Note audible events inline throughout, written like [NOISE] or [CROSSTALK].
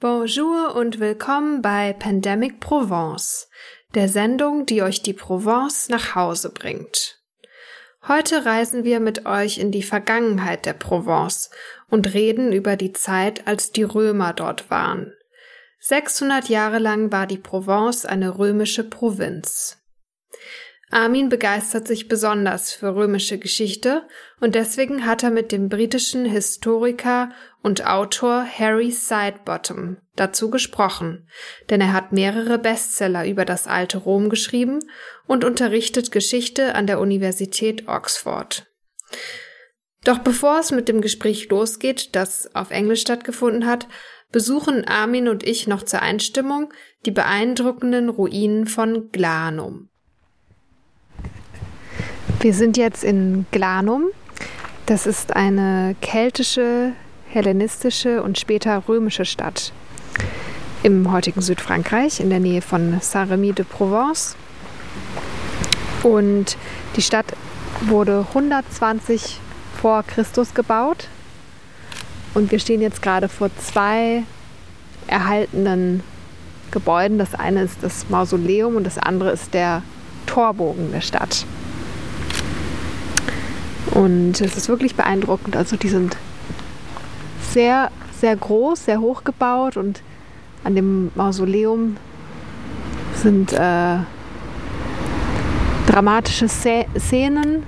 Bonjour und willkommen bei Pandemic Provence, der Sendung, die euch die Provence nach Hause bringt. Heute reisen wir mit euch in die Vergangenheit der Provence und reden über die Zeit, als die Römer dort waren. 600 Jahre lang war die Provence eine römische Provinz. Armin begeistert sich besonders für römische Geschichte und deswegen hat er mit dem britischen Historiker und Autor Harry Sidebottom dazu gesprochen, denn er hat mehrere Bestseller über das alte Rom geschrieben und unterrichtet Geschichte an der Universität Oxford. Doch bevor es mit dem Gespräch losgeht, das auf Englisch stattgefunden hat, besuchen Armin und ich noch zur Einstimmung die beeindruckenden Ruinen von Glanum. Wir sind jetzt in Glanum. Das ist eine keltische, hellenistische und später römische Stadt im heutigen Südfrankreich in der Nähe von Saint-Rémy de Provence. Und die Stadt wurde 120 vor Christus gebaut. Und wir stehen jetzt gerade vor zwei erhaltenen Gebäuden. Das eine ist das Mausoleum und das andere ist der Torbogen der Stadt. Und es ist wirklich beeindruckend. Also die sind sehr, sehr groß, sehr hoch gebaut und an dem Mausoleum sind äh, dramatische Szenen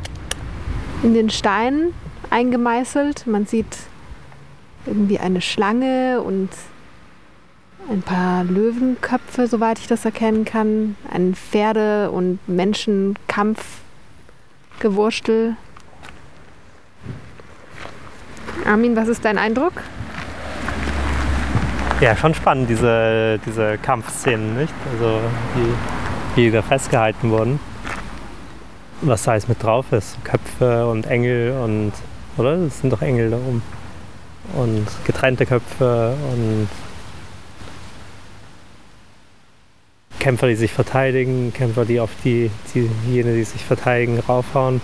in den Steinen eingemeißelt. Man sieht irgendwie eine Schlange und ein paar Löwenköpfe, soweit ich das erkennen kann. Ein Pferde- und Menschenkampfgewurstel. Armin, was ist dein Eindruck? Ja, schon spannend, diese, diese Kampfszenen, nicht? Also, wie die da festgehalten wurden. Was da alles mit drauf ist. Köpfe und Engel und. Oder? Das sind doch Engel da oben. Und getrennte Köpfe und. Kämpfer, die sich verteidigen, Kämpfer, die auf die, die jene, die sich verteidigen, raufhauen.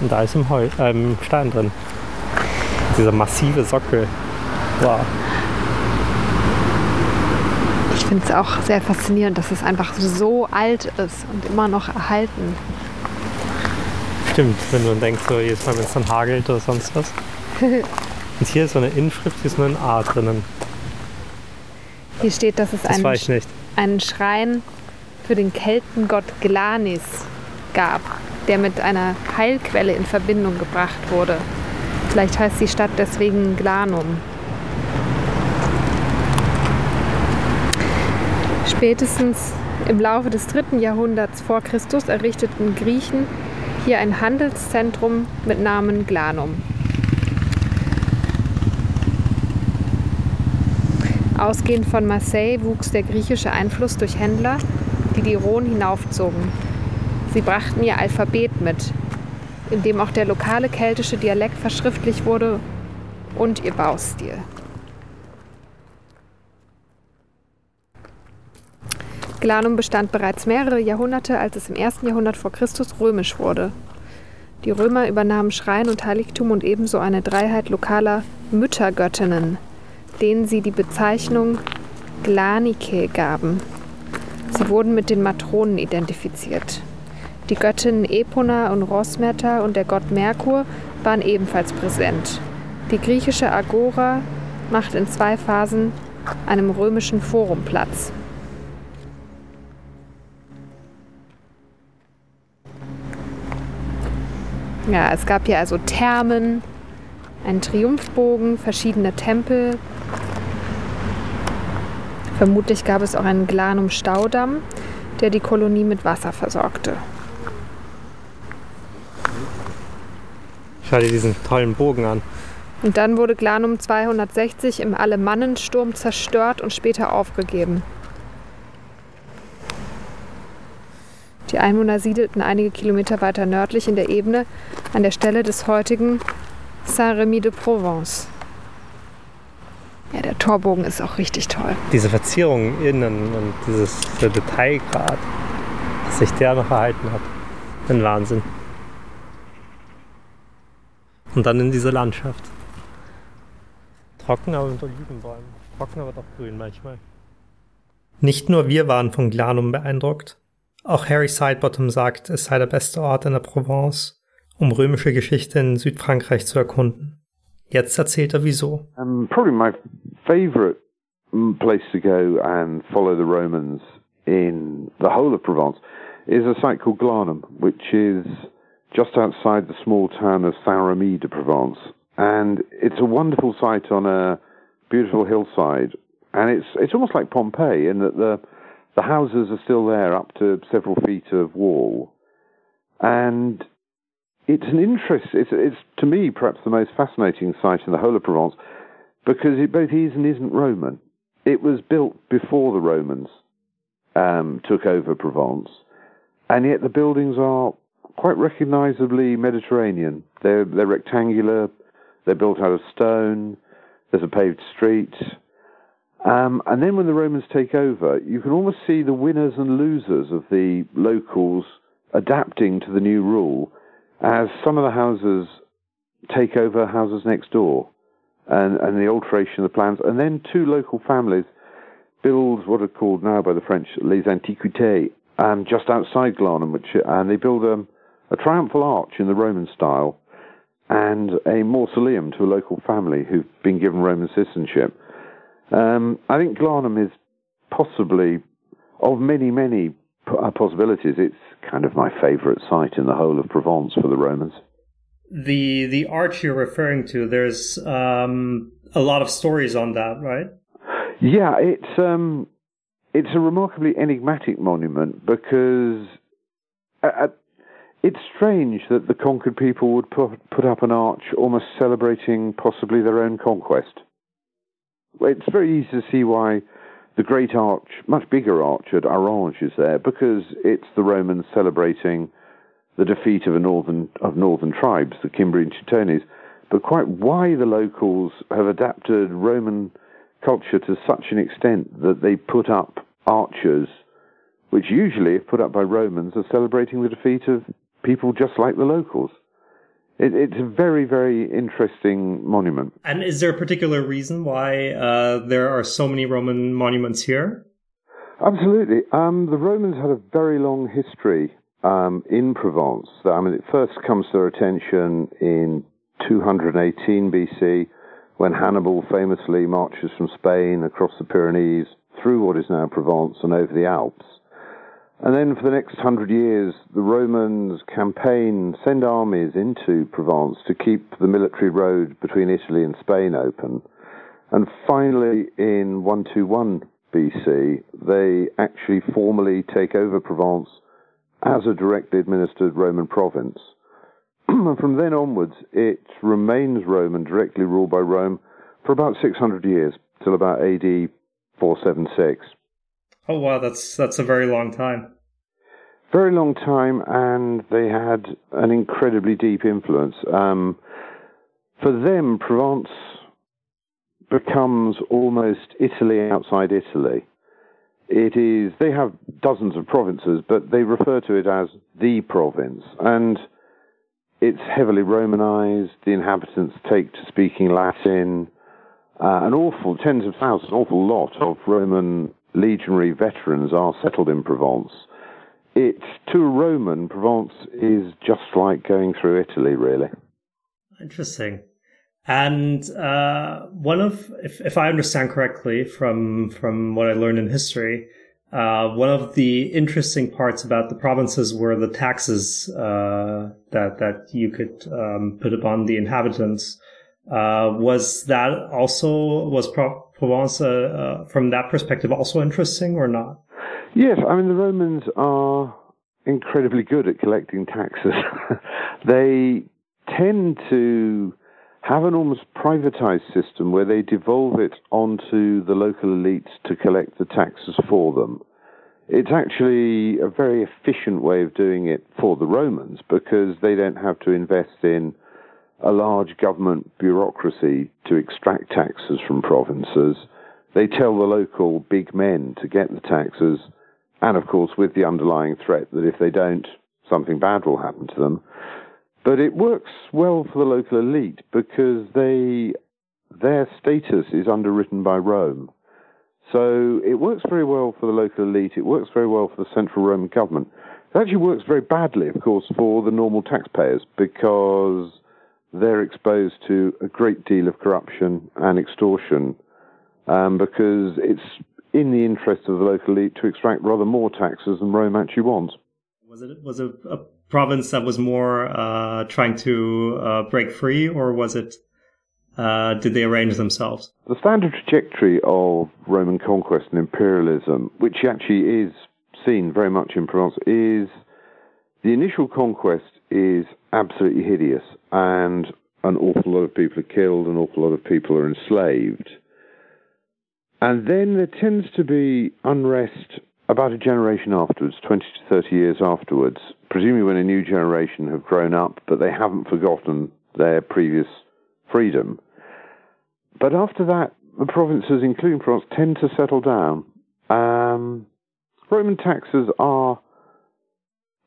Und da ist im, Heu, äh, im Stein drin dieser massive Sockel. Wow. Ich finde es auch sehr faszinierend, dass es einfach so alt ist und immer noch erhalten. Stimmt, wenn du denkst, so jedes Mal, wenn es dann hagelt oder sonst was. [LAUGHS] und hier ist so eine Inschrift, hier ist nur ein A drinnen. Hier steht, dass es das einen, einen Schrein für den Keltengott Glanis gab, der mit einer Heilquelle in Verbindung gebracht wurde. Vielleicht heißt die Stadt deswegen Glanum. Spätestens im Laufe des dritten Jahrhunderts vor Christus errichteten Griechen hier ein Handelszentrum mit Namen Glanum. Ausgehend von Marseille wuchs der griechische Einfluss durch Händler, die die Rhone hinaufzogen. Sie brachten ihr Alphabet mit, in dem auch der lokale keltische Dialekt verschriftlicht wurde und ihr Baustil. Glanum bestand bereits mehrere Jahrhunderte, als es im ersten Jahrhundert vor Christus römisch wurde. Die Römer übernahmen Schrein und Heiligtum und ebenso eine Dreiheit lokaler Müttergöttinnen, denen sie die Bezeichnung Glanike gaben. Sie wurden mit den Matronen identifiziert. Die Göttinnen Epona und Rosmerta und der Gott Merkur waren ebenfalls präsent. Die griechische Agora macht in zwei Phasen einem römischen Forum Platz. Ja, es gab hier also Thermen, einen Triumphbogen, verschiedene Tempel. Vermutlich gab es auch einen Glanum-Staudamm, der die Kolonie mit Wasser versorgte. Schau dir diesen tollen Bogen an. Und dann wurde Glanum 260 im Alemannensturm zerstört und später aufgegeben. Die Einwohner siedelten einige Kilometer weiter nördlich in der Ebene an der Stelle des heutigen Saint-Rémy de Provence. Ja, der Torbogen ist auch richtig toll. Diese Verzierungen innen und dieses Detailgrad, dass sich der noch erhalten hat. Ein Wahnsinn. Und dann in diese Landschaft. Trocken, aber mit Olivenbäumen. trocken, aber doch grün manchmal. Nicht nur wir waren von Glanum beeindruckt. Auch Harry Sidebottom sagt, es sei der beste Ort in der Provence, um römische Geschichte in Südfrankreich zu erkunden. Jetzt erzählt er wieso. Um, probably my favorite place to go and follow the Romans in the whole of Provence is a site called Glanum, which is just outside the small town of Saint-Remy de Provence. And it's a wonderful site on a beautiful hillside. And it's, it's almost like Pompeii in that the, the houses are still there up to several feet of wall. And it's an interest, it's, it's to me perhaps the most fascinating site in the whole of Provence because it both is and isn't Roman. It was built before the Romans um, took over Provence, and yet the buildings are quite recognizably Mediterranean. They're, they're rectangular, they're built out of stone, there's a paved street. Um, and then when the Romans take over, you can almost see the winners and losers of the locals adapting to the new rule as some of the houses take over houses next door and, and the alteration of the plans. And then two local families build what are called now by the French les antiquités um, just outside Glanum, which, and they build um, a triumphal arch in the Roman style and a mausoleum to a local family who've been given Roman citizenship. Um, I think Glanum is possibly, of many, many uh, possibilities, it's kind of my favourite site in the whole of Provence for the Romans. The the arch you're referring to, there's um, a lot of stories on that, right? Yeah, it's um, it's a remarkably enigmatic monument because uh, it's strange that the conquered people would put put up an arch almost celebrating possibly their own conquest. It's very easy to see why the great arch, much bigger arch at Orange, is there because it's the Romans celebrating the defeat of a northern of northern tribes, the Cimbri and Teutones. But quite why the locals have adapted Roman culture to such an extent that they put up archers, which usually, if put up by Romans, are celebrating the defeat of people just like the locals. It, it's a very, very interesting monument. And is there a particular reason why uh, there are so many Roman monuments here? Absolutely. Um, the Romans had a very long history um, in Provence. I mean, it first comes to their attention in 218 BC when Hannibal famously marches from Spain across the Pyrenees through what is now Provence and over the Alps. And then for the next hundred years, the Romans campaign, send armies into Provence to keep the military road between Italy and Spain open. And finally, in 121 BC, they actually formally take over Provence as a directly administered Roman province. [CLEARS THROAT] and from then onwards, it remains Roman, directly ruled by Rome, for about 600 years, till about AD 476. Oh wow, that's that's a very long time. Very long time, and they had an incredibly deep influence. Um, for them, Provence becomes almost Italy outside Italy. It is they have dozens of provinces, but they refer to it as the province, and it's heavily Romanized. The inhabitants take to speaking Latin. Uh, an awful, tens of thousands, an awful lot of Roman legionary veterans are settled in Provence. It's to a Roman, Provence is just like going through Italy, really. Interesting. And uh, one of, if, if I understand correctly from from what I learned in history, uh, one of the interesting parts about the provinces were the taxes uh, that that you could um, put upon the inhabitants. Uh, was that also was Provence uh, uh, from that perspective also interesting or not? Yes, I mean the Romans are incredibly good at collecting taxes. [LAUGHS] they tend to have an almost privatized system where they devolve it onto the local elites to collect the taxes for them. It's actually a very efficient way of doing it for the Romans because they don't have to invest in a large government bureaucracy to extract taxes from provinces. They tell the local big men to get the taxes, and of course, with the underlying threat that if they don't, something bad will happen to them. But it works well for the local elite because they their status is underwritten by Rome. So it works very well for the local elite, it works very well for the central Roman government. It actually works very badly, of course, for the normal taxpayers because they're exposed to a great deal of corruption and extortion um, because it's in the interest of the local elite to extract rather more taxes than Rome actually wants. Was it was it a province that was more uh, trying to uh, break free, or was it uh, did they arrange themselves? The standard trajectory of Roman conquest and imperialism, which actually is seen very much in Provence, is the initial conquest is absolutely hideous, and an awful lot of people are killed, an awful lot of people are enslaved. And then there tends to be unrest about a generation afterwards, 20 to 30 years afterwards, presumably when a new generation have grown up, but they haven't forgotten their previous freedom. But after that, the provinces, including France, tend to settle down. Um, Roman taxes are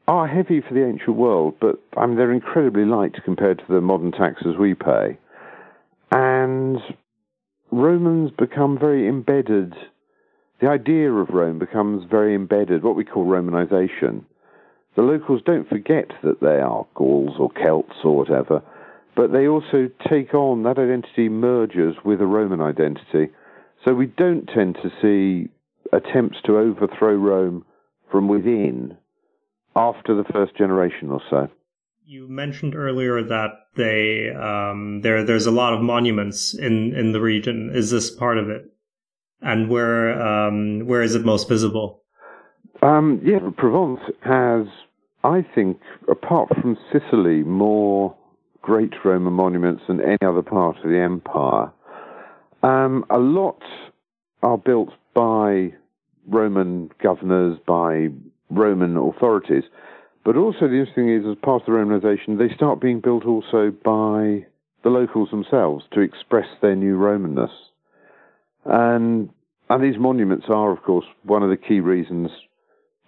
are heavy for the ancient world, but I mean they're incredibly light compared to the modern taxes we pay. And Romans become very embedded. The idea of Rome becomes very embedded, what we call Romanization. The locals don't forget that they are Gauls or Celts or whatever, but they also take on that identity merges with a Roman identity. So we don't tend to see attempts to overthrow Rome from within after the first generation or so. You mentioned earlier that they um, there there's a lot of monuments in, in the region. Is this part of it? And where um, where is it most visible? Um, yeah, Provence has, I think, apart from Sicily, more great Roman monuments than any other part of the empire. Um, a lot are built by Roman governors, by Roman authorities. But also, the interesting thing is, as part of the Romanization, they start being built also by the locals themselves to express their new Romanness. And, and these monuments are, of course, one of the key reasons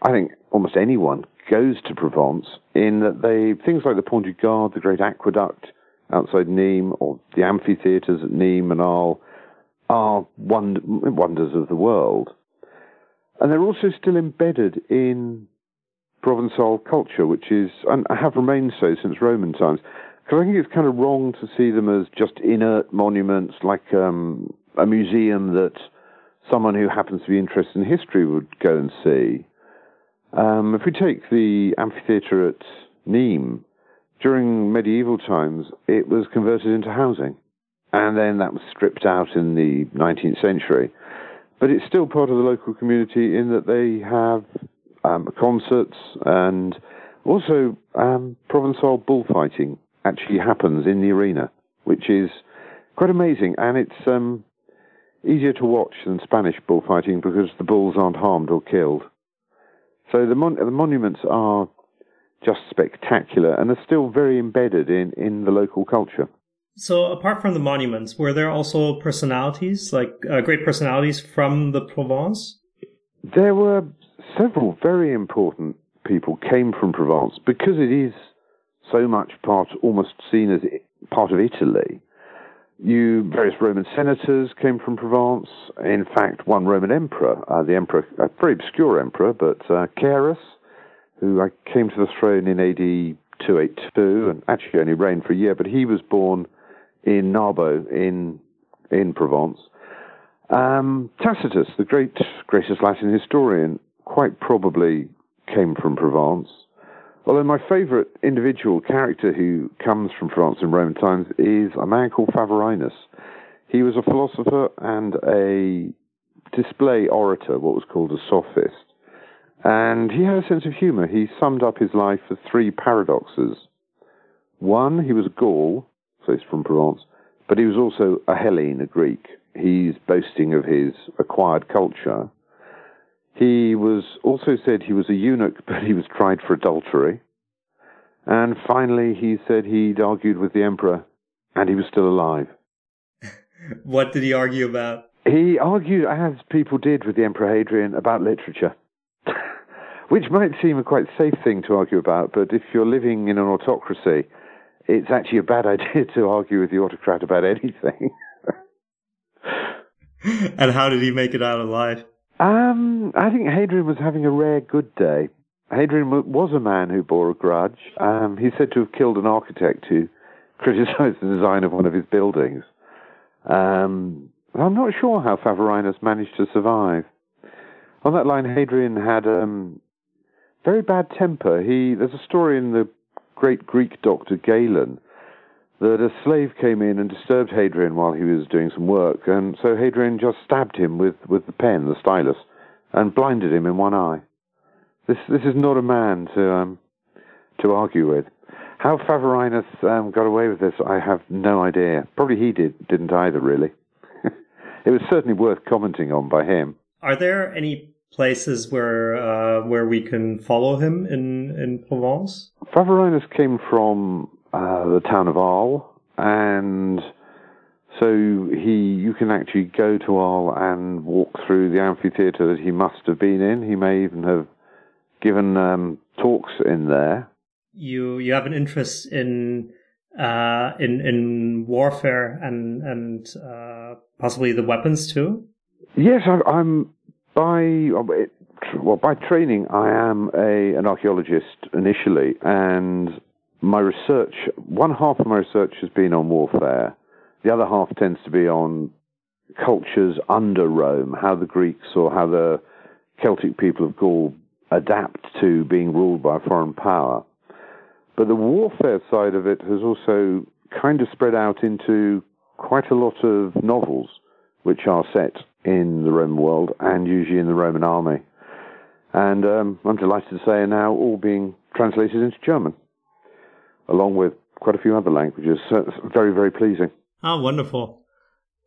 I think almost anyone goes to Provence in that they things like the Pont du Gard, the great aqueduct outside Nîmes, or the amphitheatres at Nîmes and Arles are wonders of the world. And they're also still embedded in Provençal culture, which is, and have remained so since Roman times. Because I think it's kind of wrong to see them as just inert monuments, like um, a museum that someone who happens to be interested in history would go and see. Um, if we take the amphitheatre at Nîmes, during medieval times, it was converted into housing. And then that was stripped out in the 19th century. But it's still part of the local community in that they have um, concerts and also um, Provençal bullfighting actually happens in the arena, which is quite amazing. And it's um, easier to watch than Spanish bullfighting because the bulls aren't harmed or killed. So the, mon- the monuments are just spectacular and are still very embedded in, in the local culture. So, apart from the monuments, were there also personalities, like uh, great personalities from the Provence? There were several very important people came from Provence because it is so much part, almost seen as part of Italy. You various Roman senators came from Provence. In fact, one Roman emperor, uh, the emperor, a very obscure emperor, but uh, Carus, who uh, came to the throne in AD 282 and actually only reigned for a year, but he was born in Narbo in in Provence. Um, Tacitus, the great greatest Latin historian, quite probably came from Provence. Although my favourite individual character who comes from France in Roman times is a man called Favorinus. He was a philosopher and a display orator, what was called a sophist. And he had a sense of humour. He summed up his life as three paradoxes. One, he was a Gaul, so he's from Provence, but he was also a Hellene, a Greek. He's boasting of his acquired culture. He was also said he was a eunuch, [LAUGHS] but he was tried for adultery. And finally, he said he'd argued with the emperor and he was still alive. [LAUGHS] what did he argue about? He argued, as people did with the Emperor Hadrian, about literature. [LAUGHS] Which might seem a quite safe thing to argue about, but if you're living in an autocracy, it's actually a bad [LAUGHS] idea to argue with the autocrat about anything. [LAUGHS] and how did he make it out alive? Um, I think Hadrian was having a rare good day. Hadrian was a man who bore a grudge. Um, he's said to have killed an architect who [LAUGHS] criticised the design of one of his buildings. Um, I'm not sure how Favorinus managed to survive. On that line, Hadrian had um, very bad temper. He there's a story in the great Greek doctor Galen that a slave came in and disturbed Hadrian while he was doing some work, and so Hadrian just stabbed him with, with the pen, the stylus, and blinded him in one eye. This this is not a man to um, to argue with. How Favorinus um, got away with this, I have no idea. Probably he did didn't either, really. [LAUGHS] it was certainly worth commenting on by him. Are there any places where uh, where we can follow him in in Provence? Favorinus came from uh, the town of Arles, and so he you can actually go to Arles and walk through the amphitheatre that he must have been in. He may even have given um, talks in there. You you have an interest in uh, in in warfare and and uh, possibly the weapons too. Yes, I, am by well by training. I am a an archaeologist initially, and my research, one half of my research has been on warfare. The other half tends to be on cultures under Rome, how the Greeks or how the Celtic people of Gaul adapt to being ruled by a foreign power. But the warfare side of it has also kind of spread out into quite a lot of novels which are set in the Roman world and usually in the Roman army. And um, I'm delighted to say are now all being translated into German along with quite a few other languages. So it's [LAUGHS] very, very pleasing. Oh, wonderful.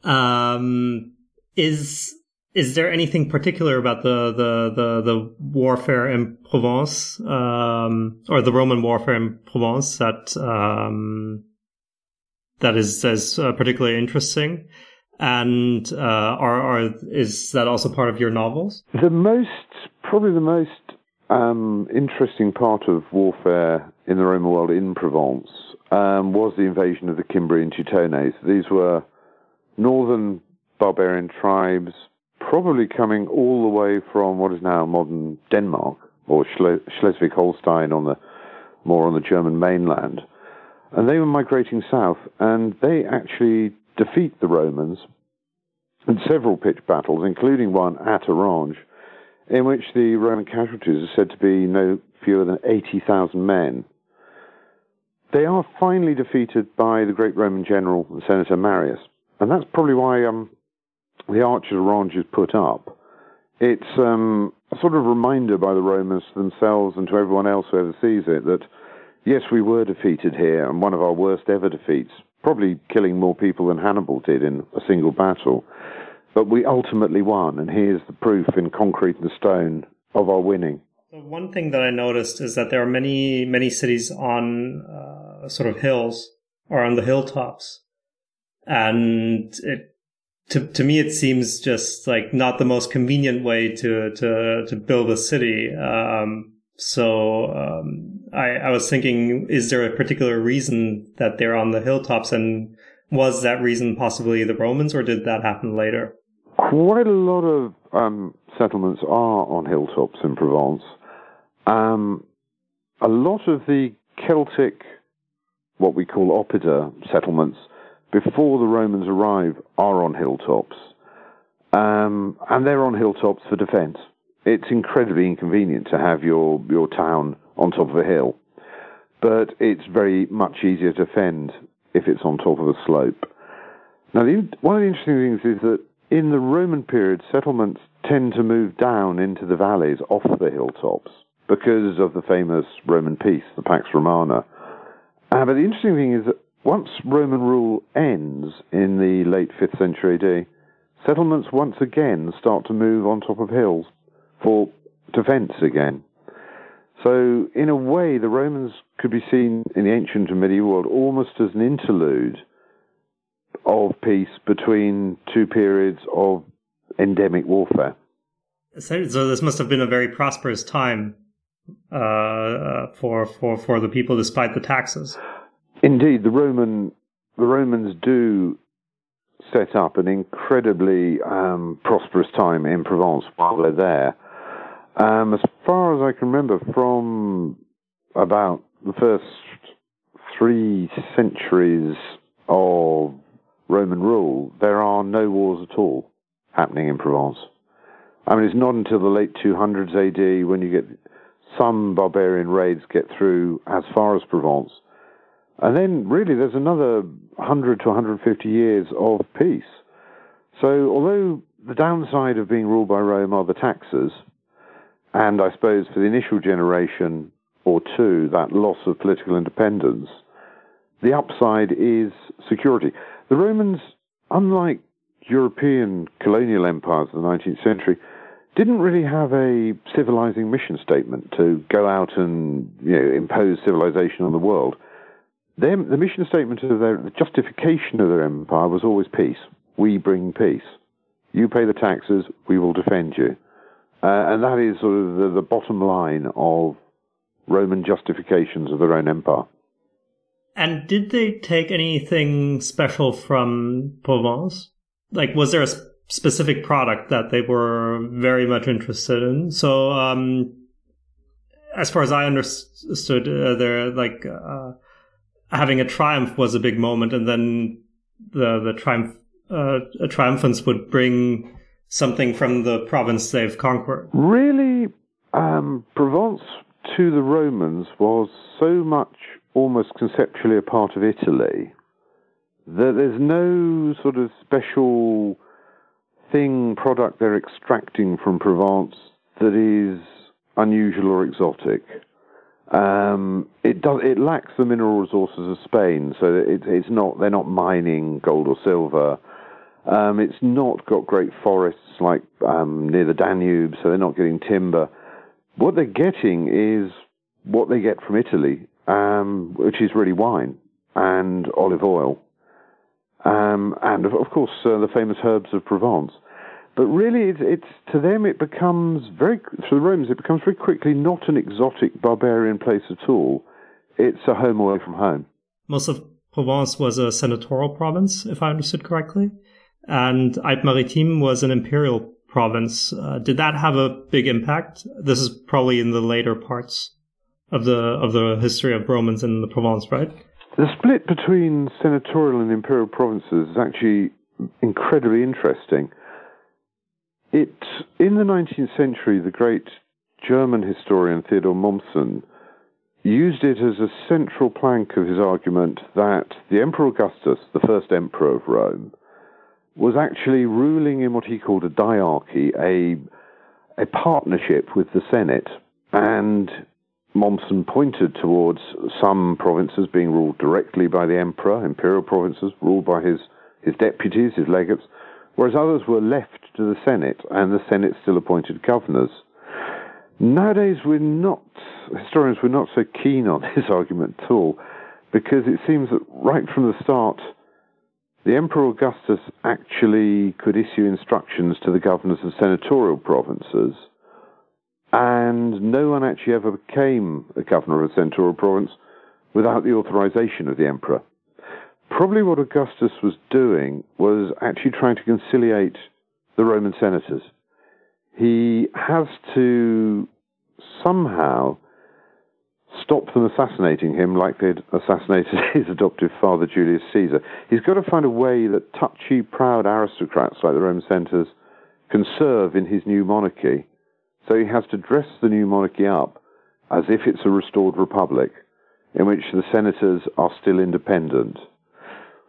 Um, is is there anything particular about the the the, the warfare in Provence, um, or the Roman warfare in Provence that um, that is uh, particularly interesting? And uh, are, are is that also part of your novels? The most, probably the most um, interesting part of warfare in the Roman world in Provence um, was the invasion of the Cimbri and Teutones. These were northern barbarian tribes, probably coming all the way from what is now modern Denmark or Schleswig-Holstein on the more on the German mainland, and they were migrating south, and they actually defeat the Romans in several pitched battles, including one at Orange, in which the Roman casualties are said to be no fewer than 80,000 men. They are finally defeated by the great Roman general and Senator Marius. And that's probably why um, the Arch of Orange is put up. It's um, a sort of reminder by the Romans themselves and to everyone else who ever sees it that, yes, we were defeated here, and one of our worst ever defeats, probably killing more people than Hannibal did in a single battle. But we ultimately won, and here's the proof in concrete and stone of our winning. One thing that I noticed is that there are many, many cities on uh, sort of hills or on the hilltops. And it, to, to me, it seems just like not the most convenient way to, to, to build a city. Um, so, um, I, I was thinking, is there a particular reason that they're on the hilltops? And was that reason possibly the Romans or did that happen later? Quite a lot of um, settlements are on hilltops in Provence. Um, a lot of the Celtic, what we call oppida settlements, before the Romans arrive, are on hilltops. Um, and they're on hilltops for defense. It's incredibly inconvenient to have your, your town on top of a hill, but it's very much easier to fend if it's on top of a slope. Now, the, one of the interesting things is that in the Roman period, settlements tend to move down into the valleys off the hilltops because of the famous Roman peace, the Pax Romana. Uh, but the interesting thing is that once Roman rule ends in the late 5th century AD, settlements once again start to move on top of hills for defense again. So, in a way, the Romans could be seen in the ancient and medieval world almost as an interlude of peace between two periods of endemic warfare. So, this must have been a very prosperous time uh, uh, for for for the people, despite the taxes. Indeed, the Roman the Romans do set up an incredibly um, prosperous time in Provence while they're there. Um, as far as I can remember, from about the first three centuries of Roman rule, there are no wars at all happening in Provence. I mean, it's not until the late 200s AD when you get some barbarian raids get through as far as Provence. And then, really, there's another 100 to 150 years of peace. So, although the downside of being ruled by Rome are the taxes, and I suppose for the initial generation or two, that loss of political independence, the upside is security. The Romans, unlike European colonial empires of the 19th century, didn't really have a civilizing mission statement to go out and you know, impose civilization on the world. Their, the mission statement of their the justification of their empire was always peace. We bring peace. You pay the taxes, we will defend you. Uh, and that is sort of the, the bottom line of Roman justifications of their own empire. And did they take anything special from Provence? Like, was there a specific product that they were very much interested in? So, um, as far as I understood, uh, they're like uh, having a triumph was a big moment, and then the the triumph uh, triumphants would bring something from the province they've conquered. Really, um, Provence to the Romans was so much almost conceptually a part of Italy that there's no sort of special thing, product they're extracting from Provence that is unusual or exotic. Um, it does. It lacks the mineral resources of Spain, so it, it's not. They're not mining gold or silver. Um, it's not got great forests like um, near the Danube, so they're not getting timber. What they're getting is what they get from Italy, um, which is really wine and olive oil, um, and of, of course uh, the famous herbs of Provence. But really, it's, it's, to them it becomes very for the Romans it becomes very quickly not an exotic barbarian place at all. It's a home away from home. Most of Provence was a senatorial province, if I understood correctly, and Alpes-Maritimes was an imperial province. Uh, did that have a big impact? This is probably in the later parts of the of the history of Romans in the Provence, right? The split between senatorial and imperial provinces is actually incredibly interesting. It, in the 19th century, the great German historian Theodor Mommsen used it as a central plank of his argument that the Emperor Augustus, the first emperor of Rome, was actually ruling in what he called a diarchy, a, a partnership with the Senate. And Mommsen pointed towards some provinces being ruled directly by the emperor, imperial provinces ruled by his, his deputies, his legates, whereas others were left to the Senate, and the Senate still appointed governors. Nowadays, we're not, historians, we're not so keen on [LAUGHS] this argument at all, because it seems that right from the start, the Emperor Augustus actually could issue instructions to the governors of senatorial provinces, and no one actually ever became a governor of a senatorial province without the authorization of the emperor probably what Augustus was doing was actually trying to conciliate the Roman senators. He has to somehow stop them assassinating him like they'd assassinated [LAUGHS] his adoptive father, Julius Caesar. He's got to find a way that touchy, proud aristocrats like the Roman senators can serve in his new monarchy. So he has to dress the new monarchy up as if it's a restored republic in which the senators are still independent.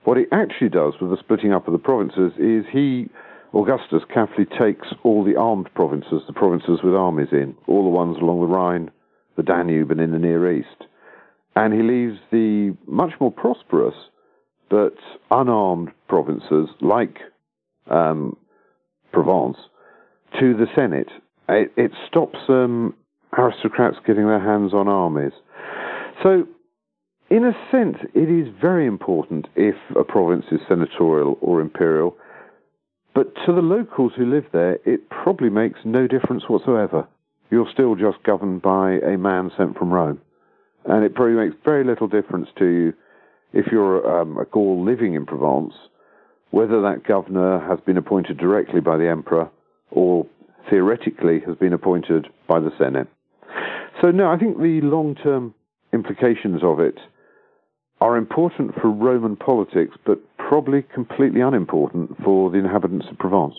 What he actually does with the splitting up of the provinces is he, Augustus, carefully takes all the armed provinces, the provinces with armies in, all the ones along the Rhine, the Danube, and in the Near East. And he leaves the much more prosperous but unarmed provinces, like um, Provence, to the Senate. It, it stops um, aristocrats getting their hands on armies. So in a sense, it is very important if a province is senatorial or imperial, but to the locals who live there, it probably makes no difference whatsoever. You're still just governed by a man sent from Rome. And it probably makes very little difference to you if you're um, a Gaul living in Provence whether that governor has been appointed directly by the emperor or theoretically has been appointed by the Senate. So, no, I think the long term implications of it are important for Roman politics, but probably completely unimportant for the inhabitants of Provence.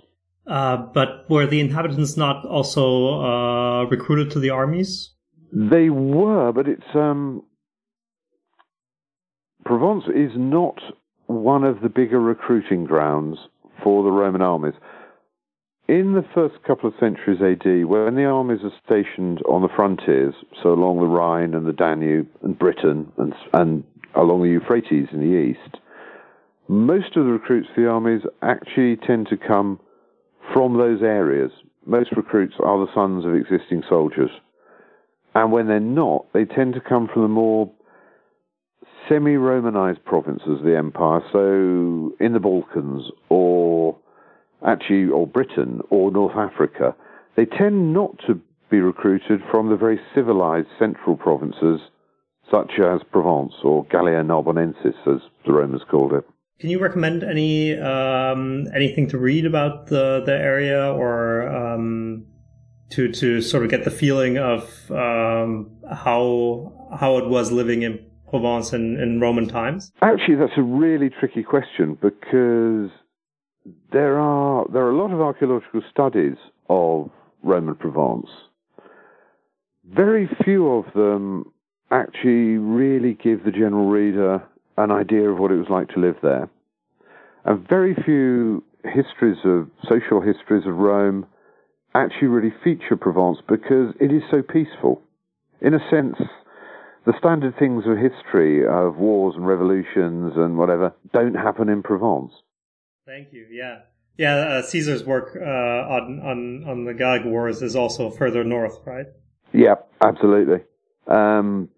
Uh, but were the inhabitants not also uh, recruited to the armies? They were, but it's um, Provence is not one of the bigger recruiting grounds for the Roman armies. In the first couple of centuries AD, when the armies are stationed on the frontiers, so along the Rhine and the Danube and Britain and, and along the Euphrates in the east, most of the recruits for the armies actually tend to come from those areas. Most recruits are the sons of existing soldiers. And when they're not, they tend to come from the more semi Romanized provinces of the empire, so in the Balkans or actually, or Britain or North Africa. They tend not to be recruited from the very civilized central provinces such as Provence or Gallia Narbonensis, as the Romans called it. Can you recommend any um, anything to read about the the area, or um, to to sort of get the feeling of um, how how it was living in Provence in, in Roman times? Actually, that's a really tricky question because there are there are a lot of archaeological studies of Roman Provence. Very few of them actually really give the general reader an idea of what it was like to live there. And very few histories of social histories of Rome actually really feature Provence because it is so peaceful. In a sense, the standard things of history of wars and revolutions and whatever don't happen in Provence. Thank you. Yeah. Yeah, uh, Caesar's work uh, on on on the Gallic Wars is also further north, right? Yeah, absolutely. Um,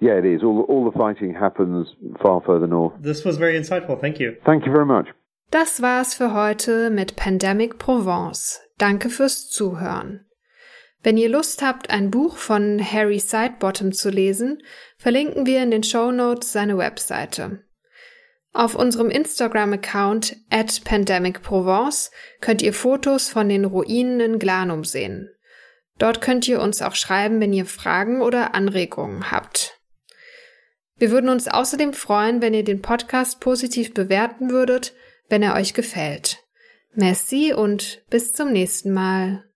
yeah, it is. All, all the fighting happens far further north. This was very insightful. Thank you. Thank you very much. Das war's für heute mit Pandemic Provence. Danke fürs Zuhören. Wenn ihr Lust habt, ein Buch von Harry Sidebottom zu lesen, verlinken wir in den Show Notes seine Webseite. Auf unserem Instagram-Account at pandemicprovence könnt ihr Fotos von den Ruinen in Glanum sehen. Dort könnt ihr uns auch schreiben, wenn ihr Fragen oder Anregungen habt. Wir würden uns außerdem freuen, wenn ihr den Podcast positiv bewerten würdet, wenn er euch gefällt. Merci und bis zum nächsten Mal.